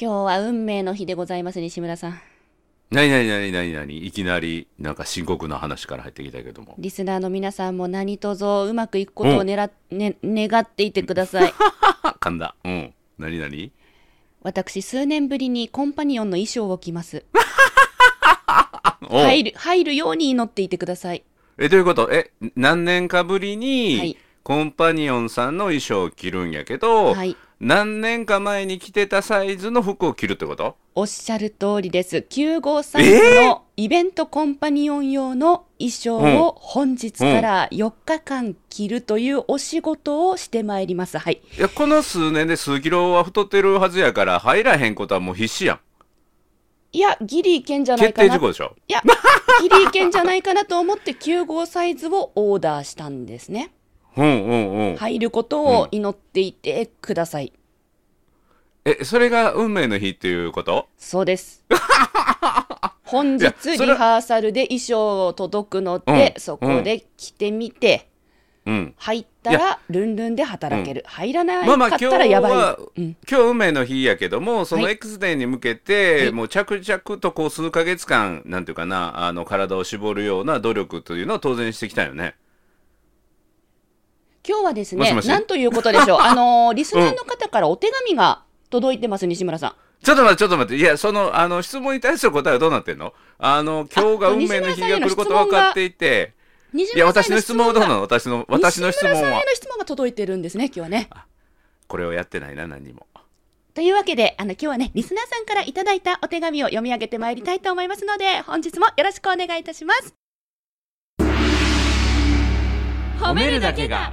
今日は運命の日でございます西村さん。なになになになになにいきなりなんか深刻な話から入ってきたけどもリスナーの皆さんも何卒うまくいくことを狙っ、ね、願っていてください噛んだうんなになに私数年ぶりにコンパニオンの衣装を着ます入る入るように祈っていてくださいえどういうことえ何年かぶりに、はいコンパニオンさんの衣装を着るんやけど、はい何年か前に着てたサイズの服を着るってこと？おっしゃる通りです。9号サイズのイベントコンパニオン用の衣装を本日から4日間着るというお仕事をしてまいります。はい。いやこの数年で数キロは太ってるはずやから入らへんことはもう必死やん。いやギリいけんじゃない決かな。定事項でしょ？いやギリいけんじゃないかなと思って9号サイズをオーダーしたんですね入ることを祈っていてください、えそれが運命の日っていうこと？そうです。本日リハーサルで衣装届くので、うんそこで着てみて、うん。入ったいらルンルンで働ける、入らないまあまあかったらやばい、今日はうん、今日運命の日やけどもそのはい。X デーに向けて、はい。もう着々とこう数ヶ月間なんていうかなあの体を絞るような努力というのを当然してきたよね今日はですねもしもし。なんということでしょう。あのーリスナーの方からお手紙が届いてます西村さん。ちょっと待ってちょっと待って。いやそのあの質問に対する答えはどうなってんの？あの今日が運命の日が来ること分かっていて。西いや私の質問はどうながの？私の私の質問西村さんへはの質問が届いてるんですね今日はね。これをやってないな何にも。というわけで、あの、今日はね、リスナーさんからいただいたお手紙を読み上げてまいりたいと思いますので、本日もよろしくお願いいたします。褒めるだけが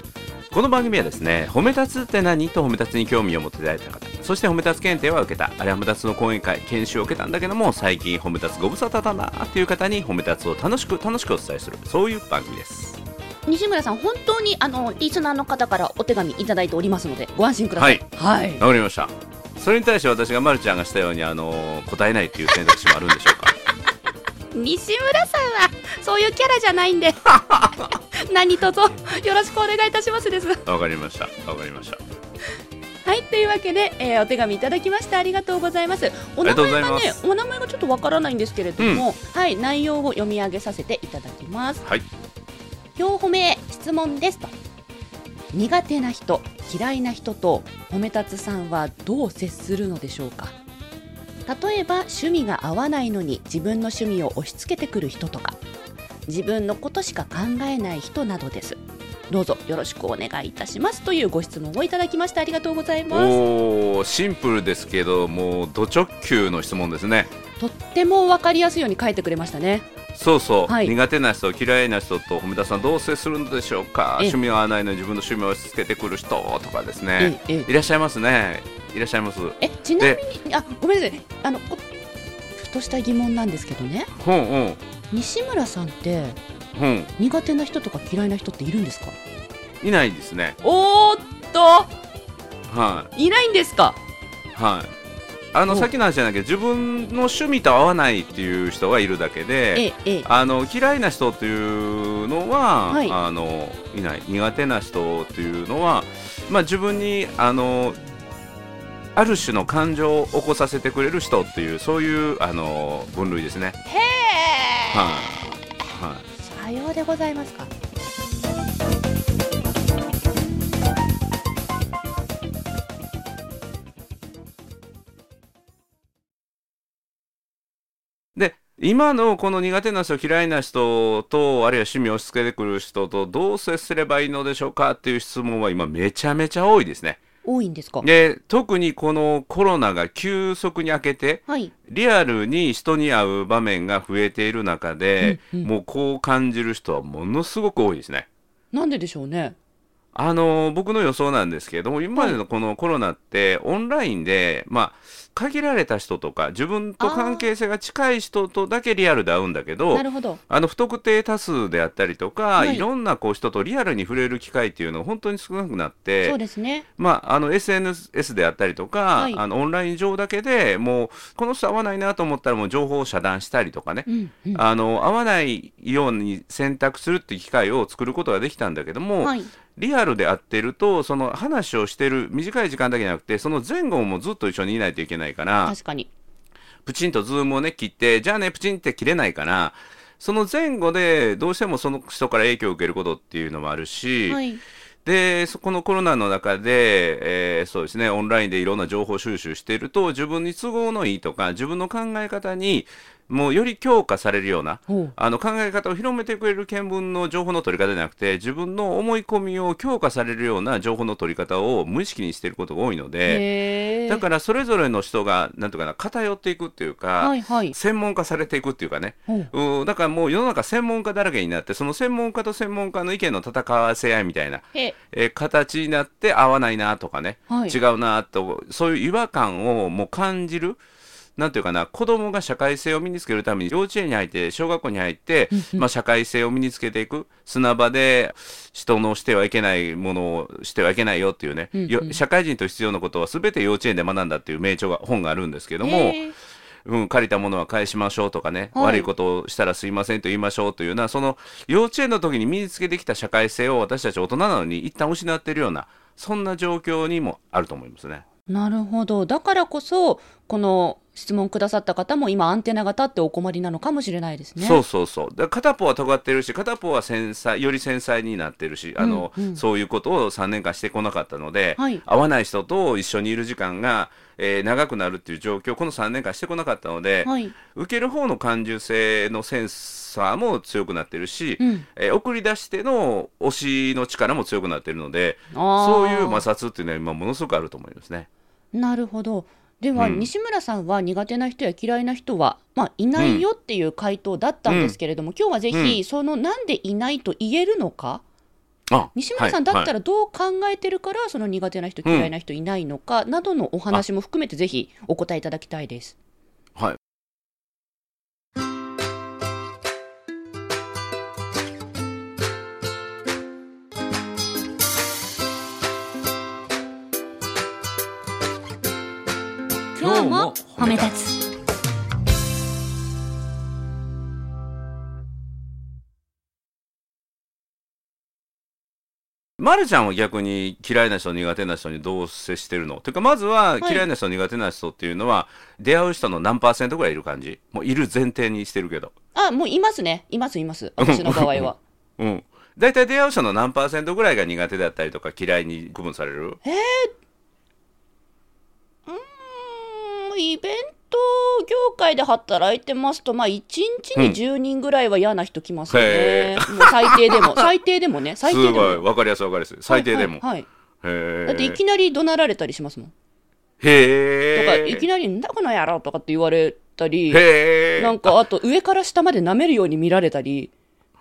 この番組はですね褒め立つって何？と褒め立つに興味を持っていただいた方そして褒め立つ検定は受けたあれ褒め立つの講演会研修を受けたんだけども最近褒め立つご無沙汰だなっていう方に褒め立つを楽しく楽しくお伝えするそういう番組です。西村さん本当にあのリスナーの方からお手紙いただいておりますのでご安心ください。はい、わかりました。それに対して私がまるちゃんがしたようにあの答えないっていう選択肢もあるんでしょうか西村さんはそういうキャラじゃないんで。何卒よろしくお願いいたしますです。わかりました。わかりました。はいというわけで、えーお手紙いただきましてありがとうございます。お名前がねお名前がちょっとわからないんですけれども、はい内容を読み上げさせていただきます。はい。今日褒め質問ですと。苦手な人嫌いな人と褒め立つさんはどう接するのでしょうか？例えば趣味が合わないのに自分の趣味を押し付けてくる人とか。自分のことしか考えない人などです。どうぞよろしくお願いいたしますというご質問をいただきましてありがとうございます。おシンプルですけどもうド直球の質問ですね。とっても分かりやすいように書いてくれましたね。そうそう、はい。苦手な人嫌いな人と褒めたさんどう接するのでしょうか？ええ。趣味が合わないのに自分の趣味を押し付けてくる人とかですね。いらっしゃいますね。いらっしゃいます。えちなみにあごめんなさい。あのこふとした疑問なんですけどね。ほんうん。西村さんってうん。苦手な人とか嫌いな人っているんですか？いないですね。おーっと。はいないんですか？はいあのおさっきの話じゃないけど自分の趣味と合わないっていう人がいるだけであの嫌いな人っていうのは、はい。あのいない。苦手な人っていうのは、まあ、自分にあのある種の感情を起こさせてくれる人っていうそういうあの分類ですね。へえ、はい、はい。さようでございますか今のこの苦手な人嫌いな人とあるいは趣味を押し付けてくる人とどう接すればいいのでしょうかっていう質問は今めちゃめちゃ多いですね。多いんですか？で特にこのコロナが急速に明けてはいリアルに人に会う場面が増えている中で、うんうんもうこう感じる人はものすごく多いですね。なんででしょうね？あの僕の予想なんですけれども今までのこのコロナってオンラインで、まあ、限られた人とか自分と関係性が近い人とだけリアルで会うんだけどなるほど。あの不特定多数であったりとか、はいい、ろんなこう人とリアルに触れる機会っていうのが本当に少なくなってそうですね。まあ、あの SNS であったりとか、はいあのオンライン上だけでもうこの人合わないなと思ったらもう情報を遮断したりとかね、うんうん。あの合わないように選択するっていう機会を作ることができたんだけども、はい。リアルで会ってるとその話をしてる短い時間だけじゃなくてその前後もずっと一緒にいないといけないから確かに。プチンとズームをね切ってじゃあねプチンって切れないからその前後でどうしてもその人から影響を受けることっていうのもあるし、はい。でそこのコロナの中で、えーそうですねオンラインでいろんな情報収集していると自分に都合のいいとか自分の考え方にもうより強化されるような。あの考え方を広めてくれる見聞の情報の取り方じゃなくて自分の思い込みを強化されるような情報の取り方を無意識にしていることが多いので。だからそれぞれの人がなんとかな偏っていくっていうか、はいはい。専門化されていくっていうかねほう。うんだからもう世の中専門家だらけになってその専門家と専門家の意見の戦わせ合いみたいなへえー形になって合わないなとかね、はい違うなとそういう違和感をもう感じるなんていうかな子供が社会性を身につけるために幼稚園に入って小学校に入って、まあ、社会性を身につけていく砂場で人のしてはいけないものをしてはいけないよっていうね、社会人と必要なことは全て幼稚園で学んだっていう名著が本があるんですけども。うん、借りたものは返しましょうとかね、はい悪いことをしたらすいませんと言いましょうというような、その幼稚園の時に身につけてきた社会性を私たち大人なのに一旦失っているような、そんな状況にもあると思いますね。なるほど。だからこそ、この質問くださった方も今アンテナが立ってお困りなのかもしれないですね。そうそうそう。で片方は尖ってるし、片方は繊細、より繊細になってるし、あの、うんうんそういうことを3年間してこなかったので、はい合わない人と一緒にいる時間が、えー長くなるっていう状況をこの3年間してこなかったので、はい。受ける方の感受性のセンサーも強くなってるし、うんえー送り出しての推しの力も強くなってるのでそういう摩擦っていうのは今ものすごくあると思いますね。なるほど。では、うん。西村さんは苦手な人や嫌いな人は、まあ、いないよっていう回答だったんですけれども、今日はぜひ、うん。そのなんでいないと言えるのか、あ西村さんだったら、らどう考えてるから、その苦手な人、嫌いな人いないのかなどのお話も含めて、ぜひお答えいただきたいです。も褒め立つ。まるちゃんは逆に嫌いな人苦手な人にどう接してるの？ていうかまずははい嫌いな人苦手な人っていうのは、出会う人の何パーセントぐらいいる感じ？もういる前提にしてるけどあ、もういますね。います、います。私の場合は。うん大体出会う人の何パーセントぐらいが苦手だったりとか嫌いに区分される？うーんイベント業界で働いてますと、まあ、1日に10人ぐらいは嫌な人来ますよへね。もう最低でも、最低でもね、最す低でも。ごいわかりやすいわかりやすい。最低でも、はい。はいはいだっていきなり怒鳴られたりしますもん。へえとか、いきなり、なんだこの野郎とかって言われたり、なんか、あと上から下まで舐めるように見られたり、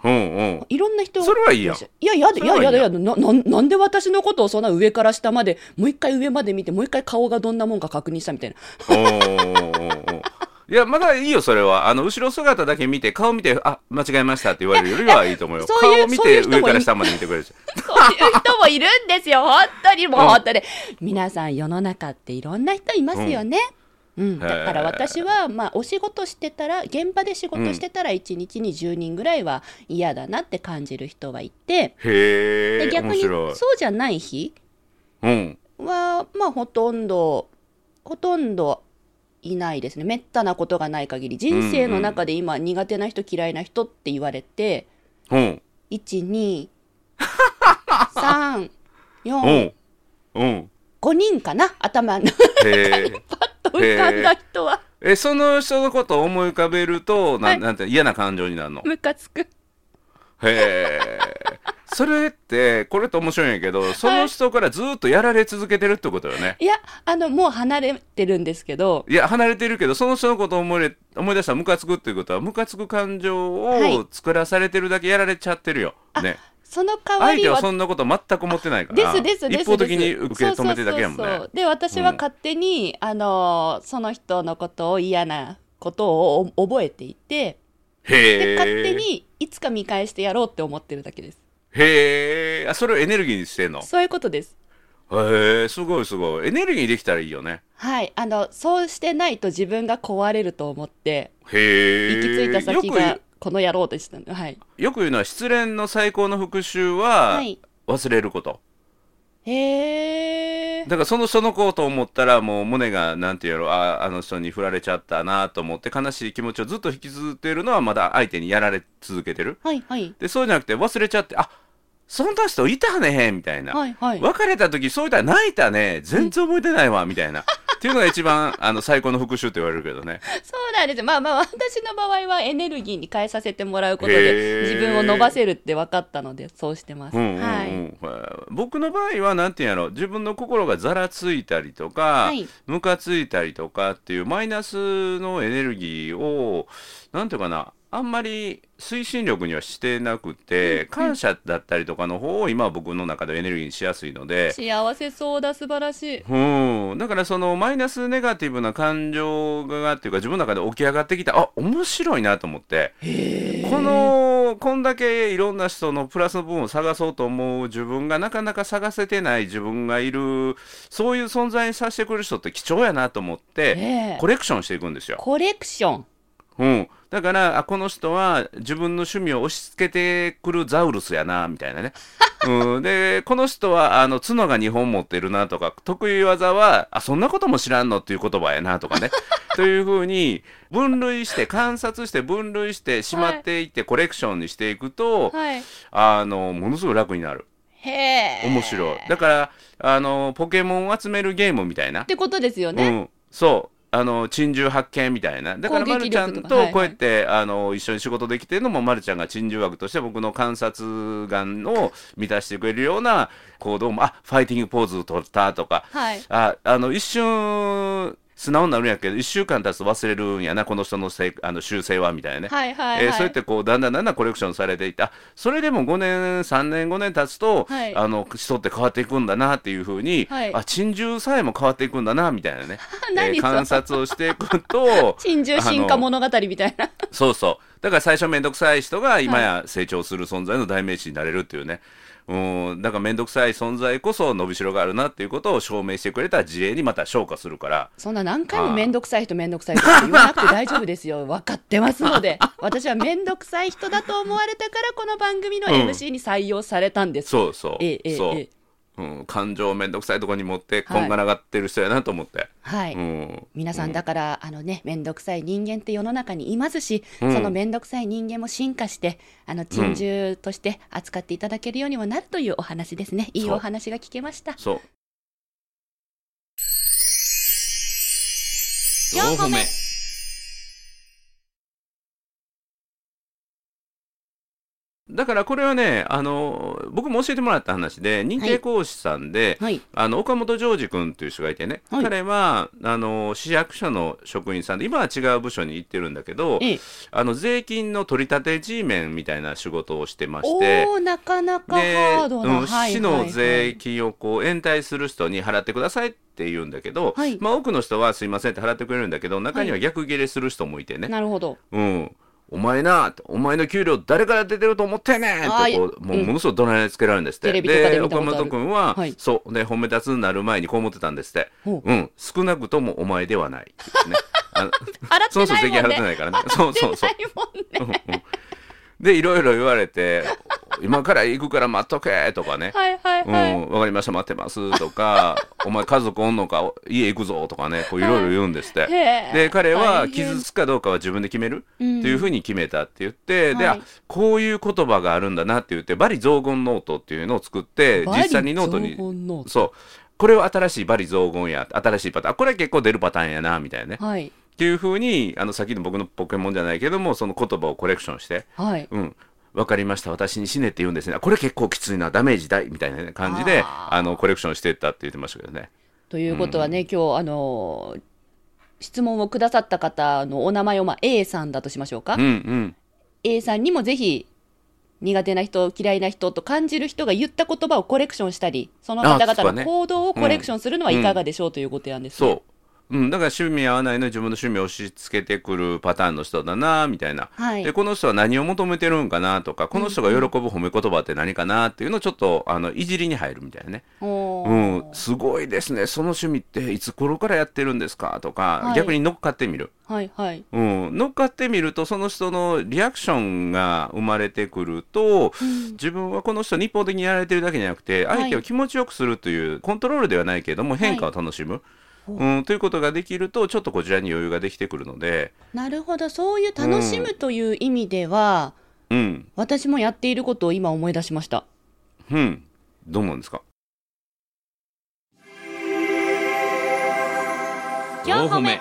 うんうん。いろんな人それはいいやん。いや、やだ、いや、いいやん。やだ、やだ、な、なんなんで私のことをそんな上から下まで、もう一回上まで見て、もう一回顔がどんなもんか確認したみたいな。いやまだいいよそれは。あの後ろ姿だけ見て顔見てあ間違えましたって言われるよりはいいと思うよ。そういう顔見て上から下まで見てくれるしそういう人もいるんですよ、本当に、もう本当に。皆さん、世の中っていろんな人いますよね。うん、だから私は、まあ、お仕事してたら、現場で仕事してたら、1日に10人ぐらいは嫌だなって感じる人はいて、へえで逆にそうじゃない日うん。は、まあ、ほとんど、ほとんどいないですね。めったなことがない限り、人生の中で今、苦手な人、嫌いな人って言われて、うん。1、2、3、う4、ん。うん。5人かな頭のへえと 浮かんだ人は。えその人のことを思い浮かべるとな,、はい。なんて嫌な感情になるの？ムカつく。へえ それってこれって面白いんやけどその人からずっとやられ続けてるってことよね、いやあのもう離れてるんですけど。いや離れてるけどその人のことを思いれ思い出したらムカつくっていうことはムカつく感情はい。を作らされてるだけやられちゃってるよ、あねその代わりは相手はそんなこと全く思ってないからですですです一方的に受け止めてるだけやもんね。そうそうそうそう。で私は勝手に、あのその人のことを嫌なことをお覚えていてで勝手にいつか見返してやろうって思ってるだけです。へえあそれをエネルギーにしてんの？そういうことです。へえすごいすごい。エネルギーできたらいいよね。はい。あのそうしてないと自分が壊れると思ってへえ行き着いた先がこの野郎でしたね。はい、うよく言うのは失恋の最高の復讐ははい、忘れること、へえだからその人の子と思ったらもう胸がなんていうやろ。ああの人に振られちゃったなと思って悲しい気持ちをずっと引きずっているのはまだ相手にやられ続けてる。はいはい。でそうじゃなくて忘れちゃってあそんな人いたねみたいな、はいはい。別れた時そういったら泣いたね。全然覚えてないわみたいなっていうのが一番あの最高の復讐って言われるけどね。そうなんです。まあまあ私の場合はエネルギーに変えさせてもらうことへでー。自分を伸ばせるって分かったのでそうしてます、僕の場合はなんていうんやろ自分の心がざらついたりとか、はい。ムカついたりとかっていうマイナスのエネルギーをなんていうかなあんまり推進力にはしてなくて、感謝だったりとかの方を今は僕の中でエネルギーにしやすいので、幸せそうだ素晴らしい。うん、だからそのマイナスネガティブな感情がっていうか自分の中で起き上がってきた。あ面白いなと思って。このこんだけいろんな人のプラスの部分を探そうと思う自分がなかなか探せてない自分がいるそういう存在にさせてくれる人って貴重やなと思ってええ。コレクションしていくんですよ。コレクション。うん、だからあこの人は自分の趣味を押し付けてくるザウルスやなみたいなね、うん、でこの人はあの角が2本持ってるなとか得意技はあそんなことも知らんの？っていう言葉やなとかね。というふうに分類して観察して分類してしまっていってコレクションにしていくと、はい。あのものすごい楽になる。へえ。面白い。だからあのポケモンを集めるゲームみたいな。ってことですよね、うん、そうあの珍獣発見みたいな。だからまるちゃん力とこうやって、あの一緒に仕事できてるのもまるちゃんが珍獣枠として僕の観察眼を満たしてくれるような行動もあファイティングポーズを取ったとか。はい。ああの一瞬素直になるんやけど1週間経つと忘れるんやなこの人のせいあの習性はみたいなね、はいはいはい、えーそうやってこうだんだんだんだんコレクションされていった。それでも5年3年5年経つと、はい。あの人って変わっていくんだなっていうふうに、はい。あ珍獣さえも変わっていくんだなみたいなね、何その観察をしていくと 珍獣進化物語みたいな。そうそう。だから最初面倒くさい人が今や成長する存在の代名詞になれるっていうね、うん、だから面倒くさい存在こそ伸びしろがあるなっていうことを証明してくれた事例にまた昇華するから。そんな何回も面倒くさい人面倒くさい人って言わなくて大丈夫ですよ。分かってますので 私は面倒くさい人だと思われたからこの番組のうん。MC に採用されたんです、そうそう、ええええそう、ええうん、感情を面倒くさいところに持ってはい。こんがらがってる人やなと思って、はい、うん、皆さんだから、あのね面倒くさい人間って世の中にいますし、うん。その面倒くさい人間も進化してあの珍獣として扱っていただけるようにもなるというお話ですね。いいお話が聞けました。そう。四歩目だからこれはねあの僕も教えてもらった話で認定講師さんで、はい。あの岡本ジョージ君という人がいてね、はい。彼彼はあの市役所の職員さんで今は違う部署に行ってるんだけどええ。あの税金の取り立て G メンみたいな仕事をしてましてなかなかで、ハードな、うんはい。市の税金をこう延滞する人に払ってくださいって言うんだけど、はい。まあ、多くの人はすいませんって払ってくれるんだけど中には逆ギレする人もいてね、なるほど。うん。お前な、お前の給料誰から出てると思ってんねってこう、もうものすごい怒鳴りつけられるんですって。テレビとかで岡本君は、はいそう、で、褒め立つになる前にこう思ってたんですって。ほううん、少なくともお前ではないね。あの 払ってその人税金払ってないからね。そうそうそう。で、いろいろ言われて、今から行くから待っとけとかね。はいはいはい、うん、わかりました、待ってますとか、お前家族おんのか、家行くぞとかね、こういろいろ言うんですって。で、彼は傷つくかどうかは自分で決める。ってうんいうふうに決めた？って言って、で、あはいこういう言葉があるんだなって言って、罵詈雑言ノートっていうのを作って、実際にノートにそう。これは新しいバリ雑言や、新しいパターン。あこれは結構出るパターンやな、みたいなね。はいっていうふうに、あの、さっきの僕のポケモンじゃないけども、その言葉をコレクションして、はいうん。わかりました。私に死ねって言うんですね。あこれ結構きついな。ダメージ大みたいなね感じで、あの、コレクションしていったって言ってましたけどね。ということはね、今日あのー質問をくださった方のお名前を、まあ、A さんだとしましょうか、うんうん。A さんにもぜひ苦手な人嫌いな人と感じる人が言った言葉をコレクションしたりその方々の行動をコレクションするのはいかがでしょうというご提案ですね。そううん、だから趣味合わないのに自分の趣味を押し付けてくるパターンの人だなみたいな、はい。でこの人は何を求めてるんかなとかこの人が喜ぶ褒め言葉って何かなっていうのをちょっとあのいじりに入るみたいなね、おうーん、すごいですね。その趣味っていつ頃からやってるんですかとか、はい。逆に乗っかってみる、はいはい。うん、乗っかってみるとその人のリアクションが生まれてくると、自分はこの人に一方的にやられてるだけじゃなくてはい相手を気持ちよくするという、コントロールではないけれども変化を楽しむ、う。ん、ということができるとちょっとこちらに余裕ができてくるので、なるほどそういう楽しむという意味では、うん。私もやっていることを今思い出しました。うん、どう思うんですか？四歩目。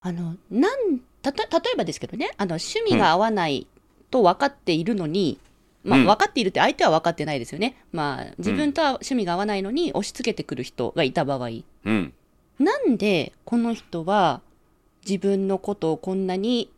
あのなんたと例えばですけどねあの趣味が合わないと分かっているのに、まあ、うん。分かっているって相手は分かってないですよね、まあ、自分とは趣味が合わないのに押し付けてくる人がいた場合。うん。なんでこの人は自分のことをこんなに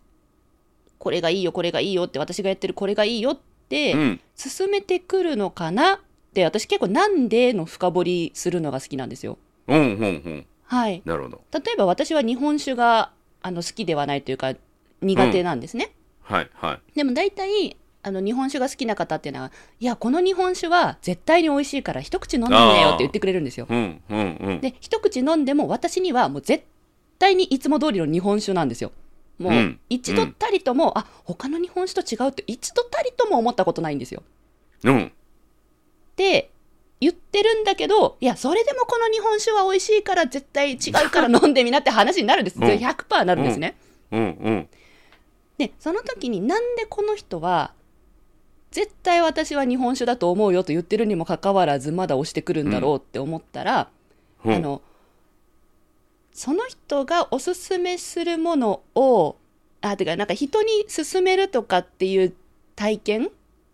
これがいいよこれがいいよって私がやってるこれがいいよってうん。進めてくるのかな？って私結構なんでの深掘りするのが好きなんですよ。うんうんうん。はい。なるほど。例えば私は日本酒があの好きではないというか苦手なんですね。はいはい。でも大体あの日本酒が好きな方っていうのは、いや、この日本酒は絶対に美味しいから一口飲んでみなよって言ってくれるんですよ。うんうんうんで、一口飲んでも私にはもう絶対にいつも通りの日本酒なんですよ。もううん一度たりとも、あ他の日本酒と違うって一度たりとも思ったことないんですよ。うんって言ってるんだけど、いや、それでもこの日本酒は美味しいから絶対違うから飲んでみなって話になるんです。うん100%なるんですね。うんうんで、その時になんでこの人は、絶対私は日本酒だと思うよと言ってるにもかかわらず、まだ押してくるんだろうって思ったら、うん。あの、その人がおすすめするものを、あ、てか、なんか人に勧めるとかっていう体験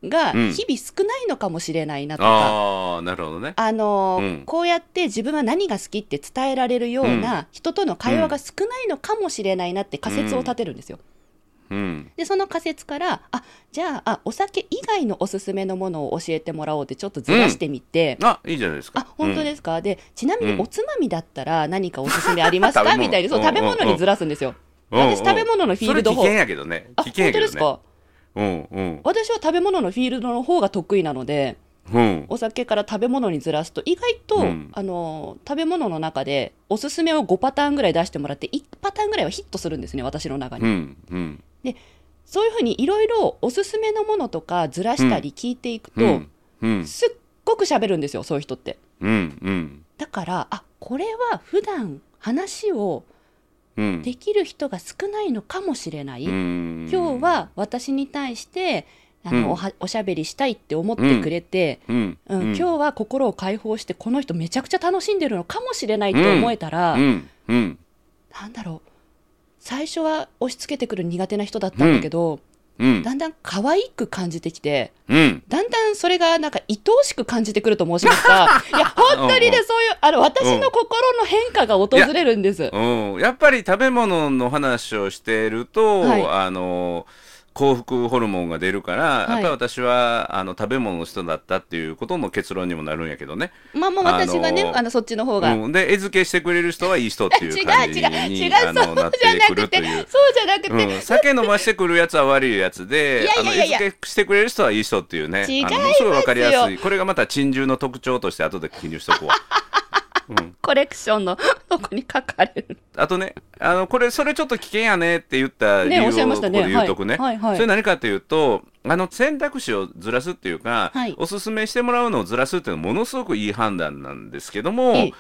がうん。日々少ないのかもしれないなとか、ああなるほどね。あのーうん。こうやって自分は何が好きって伝えられるような人との会話が少ないのかもしれないなって仮説を立てるんですよ。うんでその仮説からあじゃああお酒以外のおすすめのものを教えてもらおうってちょっとずらしてみて、あいいじゃないですか。あ本当ですか、でちなみうん。におつまみだったら何かおすすめありますか、みたいにそううん食べ物にずらすんですよ。うん。私食べ物のフィールド方危険やけどね。あ危険やけどね。本当ですか？うんうん。私は食べ物のフィールドの方が得意なのでうん。お酒から食べ物にずらすと意外と、うん。あの食べ物の中でおすすめを5パターンぐらい出してもらって1パターンぐらいはヒットするんですね私の中に、うんうんそういうふうにいろいろおすすめのものとかずらしたり聞いていくと、うん。うん。すっごく喋るんですよそういう人って。うんうん。だからあこれは普段話をうん。できる人が少ないのかもしれない、うん。今日は私に対してあの、うん。おしゃべりしたいって思ってくれて、うん。うん。うん今日は心を解放してこの人めちゃくちゃ楽しんでるのかもしれないって思えたら、うん。うん。なんだろう最初は押し付けてくる苦手な人だったんだけど、うん。だんだん可愛く感じてきてうん。だんだんそれがなんか愛おしく感じてくると申しますか いや本当にねそういうあの私の心の変化が訪れるんです。うん、やっぱり食べ物の話をしていると、はい。あの幸福ホルモンが出るから、やっぱり私はあの食べ物の人だったっていうことの結論にもなるんやけどね、まあもう私がね、あのそっちの方が、うん、で餌付けしてくれる人はいい人っていう 違う感じ違うに違うあのなってそうじゃなくくて。そうじゃなくて、うん、酒飲ましてくるやつは悪いやつで、餌付けしてくれる人はいい人っていうね、違いますよ。すごいわかりやすい。これがまた珍獣の特徴として後で記入しとこう。うん、コレクションの とこに書かれる。あとね、あのこれ、それちょっと危険やねって言った理由をここで言うとくね、はい。はいはい。それ何かというと、あの選択肢をずらすっていうか、はい。おすすめしてもらうのをずらすっていうのはものすごくいい判断なんですけども、ええ。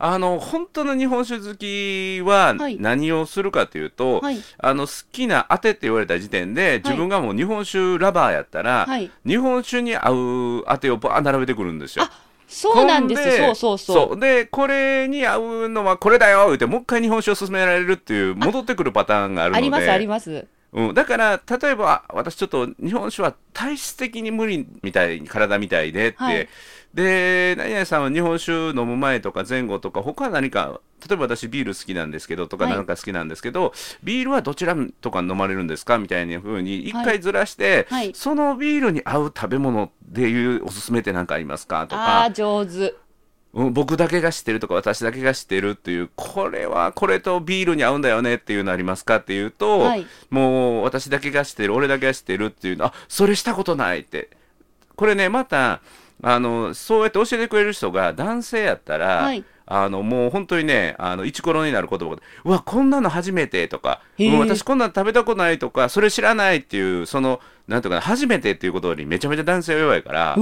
あの本当の日本酒好きははい。何をするかというと、はい。あの好きな当てって言われた時点で、自分がもう日本酒ラバーやったら、はい。日本酒に合う当てをバーン並べてくるんですよ。あそうなんです。そうそうそう。でこれに合うのはこれだよ言ってもう一回日本酒を勧められるっていう戻ってくるパターンがあるので。ありますあります。うん、だから例えばあ私ちょっと日本酒は体質的に無理みたい体みたいでって、はい。で何々さんは日本酒飲む前とか前後とか他は何か例えば私ビール好きなんですけどとかはい。なんか好きなんですけど、ビールはどちらとか飲まれるんですかみたいな風に一回ずらして、はい。そのビールに合う食べ物でいうおすすめって何かありますかとあか。あ、上手。うん、僕だけが知ってるとか私だけが知ってるっていうこれはこれとビールに合うんだよねっていうのありますかっていうと、はい。もう私だけが知ってる俺だけが知ってるっていうのあそれしたことないって。これねまたあのそうやって教えてくれる人が男性やったら、はいあのもう本当にねあのイチコロになる言葉で「うわこんなの初めて」とか「へーうん私こんなの食べたことない」とか「それ知らない」っていうそのなんていうかな初めてっていうことにめちゃめちゃ男性は弱いから。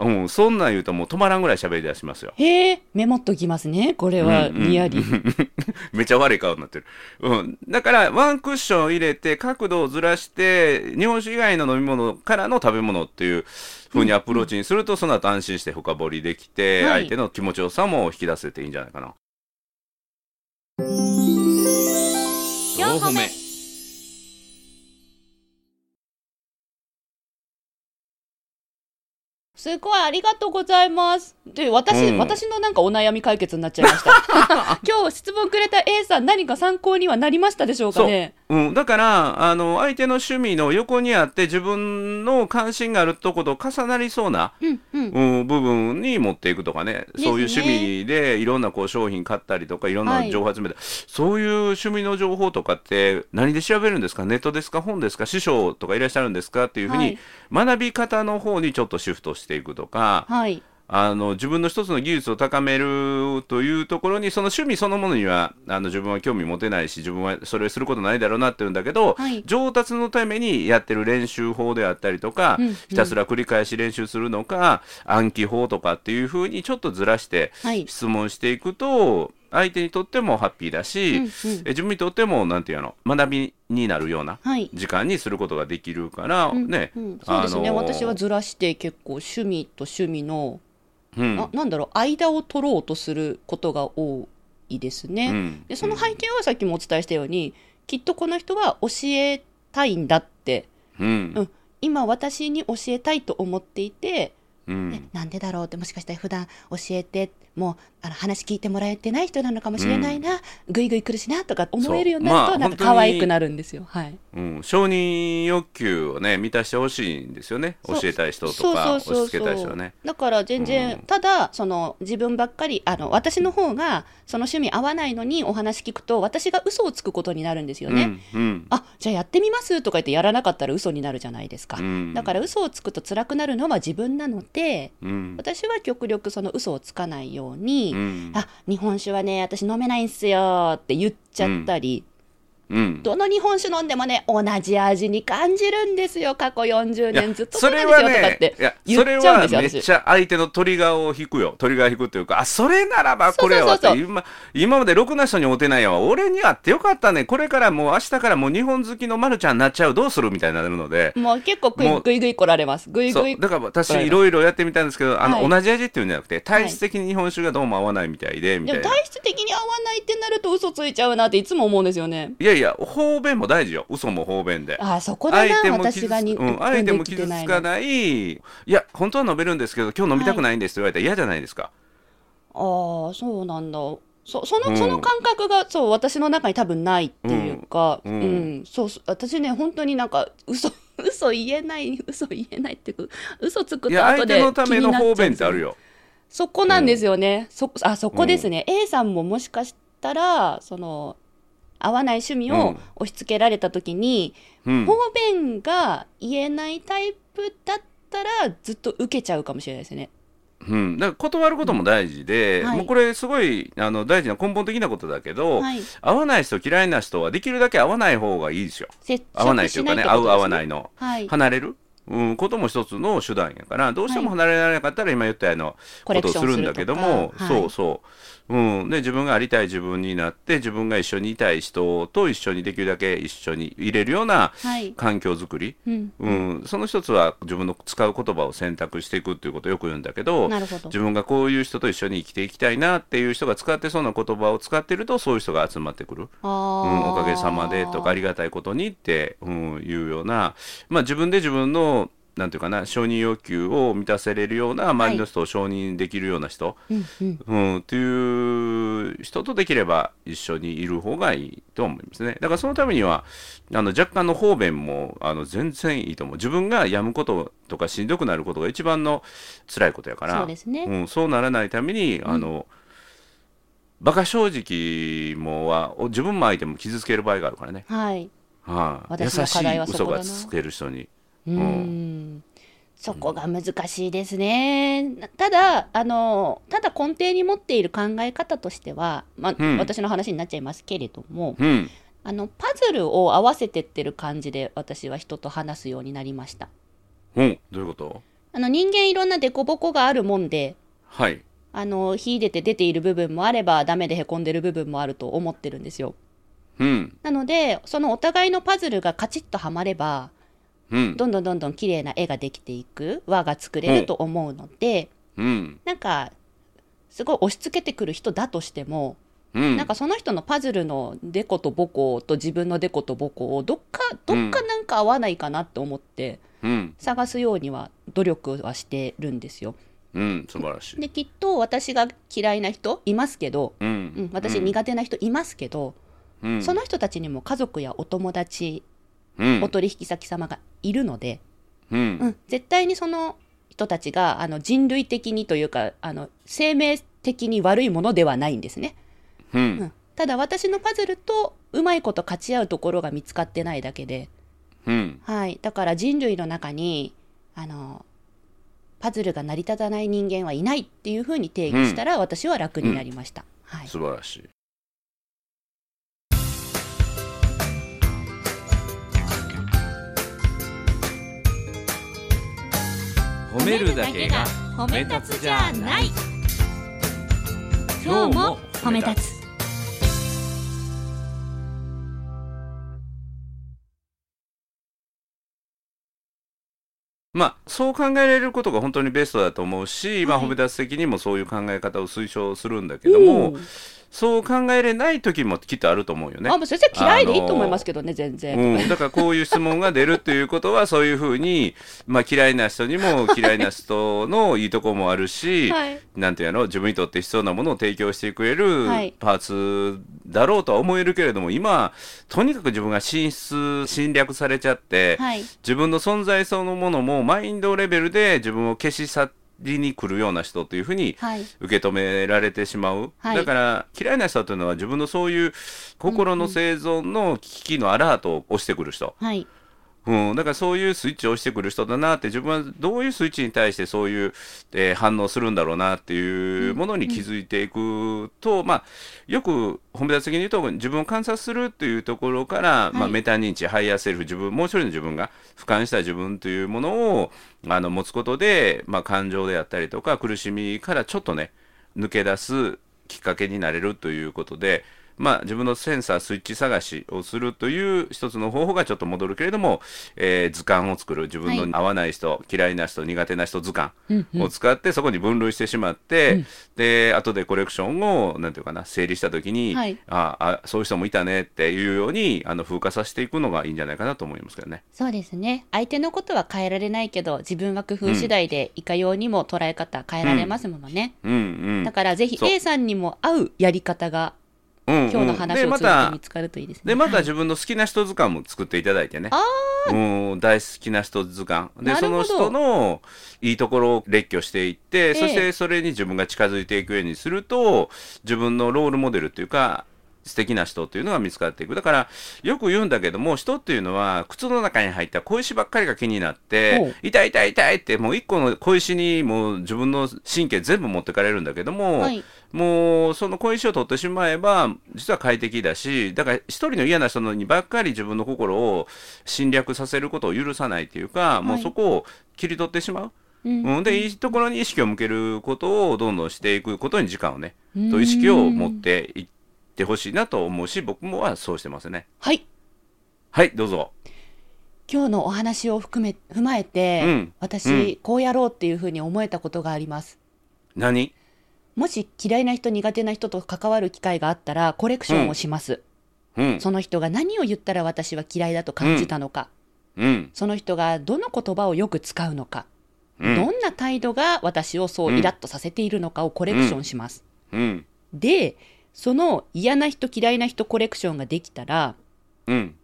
うん、そんなん言うともう止まらんぐらい喋り出しますよ。へえ、メモっときますね。これは、うんうんニヤリ。めっちゃ悪い顔になってる。うん。だから、ワンクッション入れて、角度をずらして、日本酒以外の飲み物からの食べ物っていう風にアプローチにすると、その後安心して深掘りできて、はい。相手の気持ちよさも引き出せていいんじゃないかな。4歩目すごい、ありがとうございます。で、私、うん。私のなんかお悩み解決になっちゃいました。今日質問くれた A さん、何か参考にはなりましたでしょうかね？う。ん。だから、あの、相手の趣味の横にあって、自分の関心があるとこと重なりそうな、うん、うん。うん、部分に持っていくとかね、すね。そういう趣味でいろんなこう商品買ったりとか、いろんな情報集めて、そういう趣味の情報とかって、何で調べるんですか、ネットですか、本ですか、師匠とかいらっしゃるんですか？っていうふうに、はい。学び方の方にちょっとシフトしていくとか、はい。あの自分の一つの技術を高めるというところにその趣味そのものにはあの自分は興味持てないし自分はそれをすることないだろうなって言うんだけど、はい。上達のためにやってる練習法であったりとか、うんうん。ひたすら繰り返し練習するのか暗記法とかっていうふうにちょっとずらしてはい。質問していくと相手にとってもハッピーだし、うんうん。え自分にとってもなんていうの学びになるようなはい。時間にすることができるから、うんね、うん。そうですね、あのー私はずらして結構趣味と趣味の、うん。ななんだろう間を取ろうとすることが多いですね。うん。でその背景はさっきもお伝えしたようにきっとこの人は教えたいんだって、うん。うん、今私に教えたいと思っていて、うん。でなんでだろうってもしかしたら普段教えてもうあの話聞いてもらえてない人なのかもしれないな、ぐいぐい来るしなとか思えるようになると、なんか可愛くなるんですよ。はい。うん、承認欲求をね満たしてほしいんですよね。教えたい人とか押し付けたい人はね。だから全然、うん。ただその自分ばっかりあの私の方がその趣味合わないのにお話聞くと私が嘘をつくことになるんですよね。うんうん。あじゃあやってみますとか言ってやらなかったら嘘になるじゃないですか。うん。だから嘘をつくと辛くなるのは自分なのでうん。私は極力その嘘をつかないように、うん。あ日本酒はね私飲めないんすよって言っちゃったり、うんどの日本酒飲んでもね同じ味に感じるんですよ。過去40いや年ずっとそれはねそれはめっちゃ相手のトリガーを引くよ。トリガー引くっていうかあそれならばこれは今今までろくな人に会うてないやわ。俺に会ってよかったね。これからもう明日からもう日本好きのまるちゃんになっちゃう。どうするみたいになるので。もう結構ぐいぐいぐい来られます。ぐいぐい。だから私いろいろやってみたんですけどあの、はい。同じ味っていうんじゃなくて体質的に日本酒がどうも合わないみたいでみでたいな。も体質的に合わないってなると嘘ついちゃうなっていつも思うんですよね。いやいや方便も大事よ。嘘も方便で。ああ、そこだな、私がに、うん、相手も傷つかない。いや本当は飲めるんですけど今日飲みたくないんですって言われたら嫌じゃないですか、ああ、そうなんだ。そその、うん。その感覚が、そう、私の中に多分ないっていうか、う、うん。ん。そう私ね、本当になんか、嘘、嘘言えない、嘘言えないっていうか、嘘つくと後で手のための方便ってあるよ。よそこなんですよね。そ、あ、そこですね。A さんももしかしたら、その、合わない趣味をうん。押し付けられた時に、うん。方便が言えないタイプだったらずっと受けちゃうかもしれないですね。うん、だから断ることも大事で、はい。もうこれすごいあの大事な根本的なことだけど、はい。合わない人嫌いな人はできるだけ合わない方がいいですよ。接合わないというかね合う合わないの。のはい。離れる、うん、ことも一つの手段やからどうしても離れられなかったら今言ったようなことをするるんだけども、そうそう、うん、で自分がありたい自分になって自分が一緒にいたい人と一緒にできるだけ一緒に入れるようなはい。環境づくり、うん。うん、その一つは自分の使う言葉を選択していくっていうことをよく言うんだけどなるほど自分がこういう人と一緒に生きていきたいなっていう人が使ってそうな言葉を使ってるとそういう人が集まってくる。あうん、ーおかげさまでとかありがたいことにって、うん、いうような、まあ、自分で自分のなんていうかな承認要求を満たせれるような周りの人を承認できるような人、うんうん。うん、っていう人とできれば一緒にいる方がいいと思いますね。だからそのためにはあの若干の方便もあの全然いいと思う。自分が病むこととかしんどくなることが一番の辛いことやから。そうですね。うん、そうならないためにあの、馬鹿正直もはお自分も相手も傷つける場合があるからね。はい。はい、優私の課題はしいそこだな。嘘がつける人に。うーんそこが難しいですね。ただ、あの、ただ根底に持っている考え方としては、まあ、うん私の話になっちゃいますけれども、うん、あの、パズルを合わせてってる感じで私は人と話すようになりました。うん、どういうこと？あの、人間いろんな凸凹があるもんで、はい。あの、秀でて出ている部分もあれば、ダメで凹んでる部分もあると思ってるんですよ。うん、なので、そのお互いのパズルがカチッとはまれば、うん、どんどんどんどん綺麗な絵ができていく、輪が作れると思うので、うん、なんか、すごい押し付けてくる人だとしても、うん。なんかその人のパズルのデコとボコと自分のデコとボコをどっか、どっかなんか合わないかなって思って、うん、探すようには努力はしてるんですよ。うん、素晴らしい。で、きっと私が嫌いな人いますけど、ううんん、私苦手な人いますけど、うん、その人たちにも家族やお友達、うん、お取引先様がいるので、う、うん。ん、絶対にその人たちがあの人類的にというかあの生命的に悪いものではないんですね、う、うん。ん、ただ私のパズルとうまいこと勝ち合うところが見つかってないだけで、うん、はい、だから人類の中にあのパズルが成り立たない人間はいないっていうふうに定義したら、私は楽になりました、はい、素晴らしい。褒めるだけが褒め立つじゃない。今日も褒め立つ。まあ、そう考えられることが本当にベストだと思うし、まあ、はい。褒め立つ的にもそういう考え方を推奨するんだけども、うんそう考えれない時もきっとあると思うよね。あ。もう先生嫌いでいいと思いますけどね、全然、うん、だからこういう質問が出るっていうことはそういうふうに、まあ、嫌いな人にも嫌いな人のいいとこもあるし、はい。なんていうの自分にとって必要なものを提供してくれるはい。パーツだろうとは思えるけれども今とにかく自分が進出侵略されちゃって、はい。自分の存在そのものもマインドレベルで自分を消し去りに来るような人というふうにはい。受け止められてしまう、はい。だから嫌いな人というのは自分のそういう心の生存の危機のアラートを押してくる人、はいうん、だからそういうスイッチを押してくる人だなって自分はどういうスイッチに対してそういう、えー反応するんだろうなっていうものに気づいていくと、まあ、よくほめ達的に言うと自分を観察するっていうところから、まあ、はいメタ認知ハイヤーセルフ自分もう一人の自分が俯瞰した自分というものをあの持つことで、まあ、感情であったりとか苦しみからちょっとね抜け出すきっかけになれるということで、まあ、自分のセンサースイッチ探しをするという一つの方法がちょっと戻るけれども、えー図鑑を作る。自分の合わない人、嫌いな人苦手な人図鑑を使ってそこに分類してしまって、で後でコレクションをなんていうかな整理した時に、はい。ああそういう人もいたねっていうようにあの風化させていくのがいいんじゃないかなと思いますけどね。そうですね。相手のことは変えられないけど自分は工夫次第でいかようにも捉え方変えられますものね、うん。うん。だからぜひ A さんにも合うやり方がうんうん。今日の話でまを通じてた見つかるといいですね。でまたはい自分の好きな人図鑑も作っていただいてね、あうん大好きな人図鑑。でその人のいいところを列挙していって、えそしてそれに自分が近づいていくようにすると自分のロールモデルっていうか素敵な人っていうのが見つかっていく。だからよく言うんだけども人っていうのは靴の中に入った小石ばっかりが気になっほてう。痛い痛い痛いってもう一個の小石にもう自分の神経全部持ってかれるんだけども、はいもうその小石を取ってしまえば実は快適だしだから一人の嫌な人のにばっかり自分の心を侵略させることを許さないっていうか、もうそこを切り取ってしまう。うん。うん、でいいところに意識を向けることをどんどんしていくことに時間をねうん。と意識を持っていってほしいなと思うし僕もはそうしてますね。はい。はいどうぞ。今日のお話を含め踏まえて、うん。私、うん。こうやろうっていうふうに思えたことがあります。何？もし嫌いな人苦手な人と関わる機会があったらコレクションをします、うん。その人が何を言ったら私は嫌いだと感じたのか、うん。その人がどの言葉をよく使うのか、うん。どんな態度が私をそうイラッとさせているのかをコレクションします。うん。で、その嫌な人嫌いな人コレクションができたら、うん。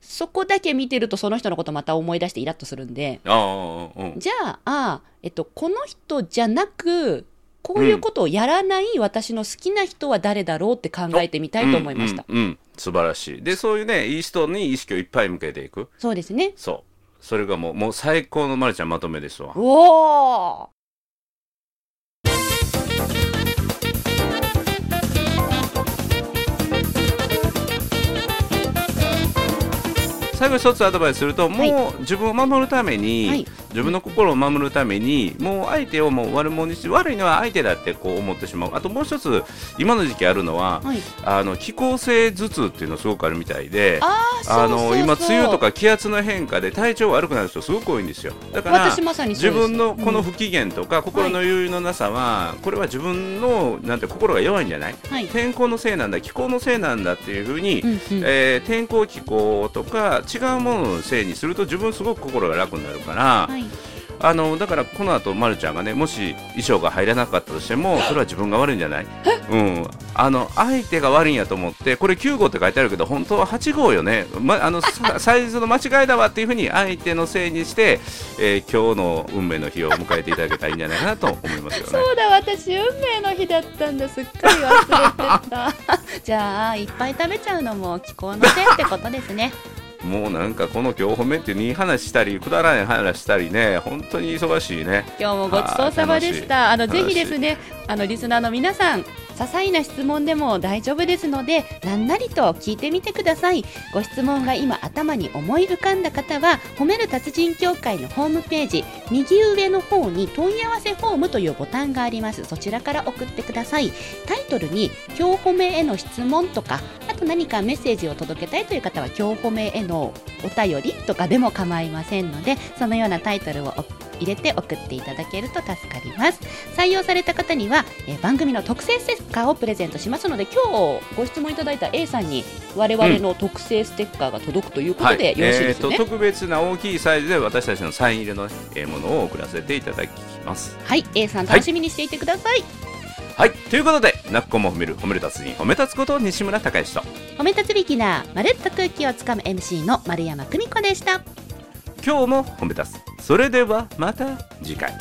そこだけ見てるとその人のことまた思い出してイラッとするんで、じゃあ、あえっと、この人じゃなく、こういうことをやらない私の好きな人は誰だろうって考えてみたいと思いました。うんうんうん素晴らしい。でそう。いうねいい人に意識をいっぱい向けていく。そうですね。そう。それがもうもう最高のまるちゃんまとめですわ。おー最後に一つアドバイスするともうは自分を守るために、はい。自分の心を守るためにもう相手をもう悪者にして悪いのは相手だってこう思ってしまう。あともう一つ今の時期あるのは、はい。あの気候性頭痛っていうのすごくあるみたいであの今梅雨とか気圧の変化で体調悪くなる人すごく多いんですよ。だから自分のこのうん不機嫌とか、心の余裕のなさは、これは自分のなんて心が弱いんじゃない？はい。天候のせいなんだ気候のせいなんだっていうふうに、うんうん。えー天候気候とか違うもののせいにすると自分すごく心が楽になるから、はい。あのだからこの後まるちゃんがねもし衣装が入らなかったとしてもそれは自分が悪いんじゃない、うん、あの相手が悪いんやと思ってこれ9号って書いてあるけど本当は8号よね、ま、あの さサイズの間違いだわっていうふうに相手のせいにして、えー今日の運命の日を迎えていただけたらいいんじゃないかなと思いますよね。そうだ、私、運命の日だったんだ。すっかり忘れてた。じゃあ、いっぱい食べちゃうのも気候のせいってことですね。もうなんかこの今日褒めっていい話したりくだらない話したりね本当に忙しいね。今日もごちそうさまでした。あの、ぜひですね、あの、リスナーの皆さん、些細な質問でも大丈夫ですので、なんなりと聞いてみてください。ご質問が今頭に思い浮かんだ方は、褒める達人協会のホームページ、右上の方に問い合わせフォームというボタンがあります。そちらから送ってください。タイトルに、今日褒めへの質問とか、あと何かメッセージを届けたいという方は、今日褒めへのお便りとかでも構いませんので、そのようなタイトルを入れて送っていただけると助かります採用された方には、え番組の特製ステッカーをプレゼントしますので今日ご質問いただいた A さんに我々の特製ステッカーが届くということでよろしいですよね、えーと特別な大きいサイズで私たちのサイン入りの、えーものを送らせていただきます。はい、A さん楽しみにしていてください、はい。ということでなっこも褒める褒める達人褒め立つこと西村孝之と。褒め立つビギナーまるっと空気をつかむ MC の丸山久美子でした。今日も褒め立つ。それではまた次回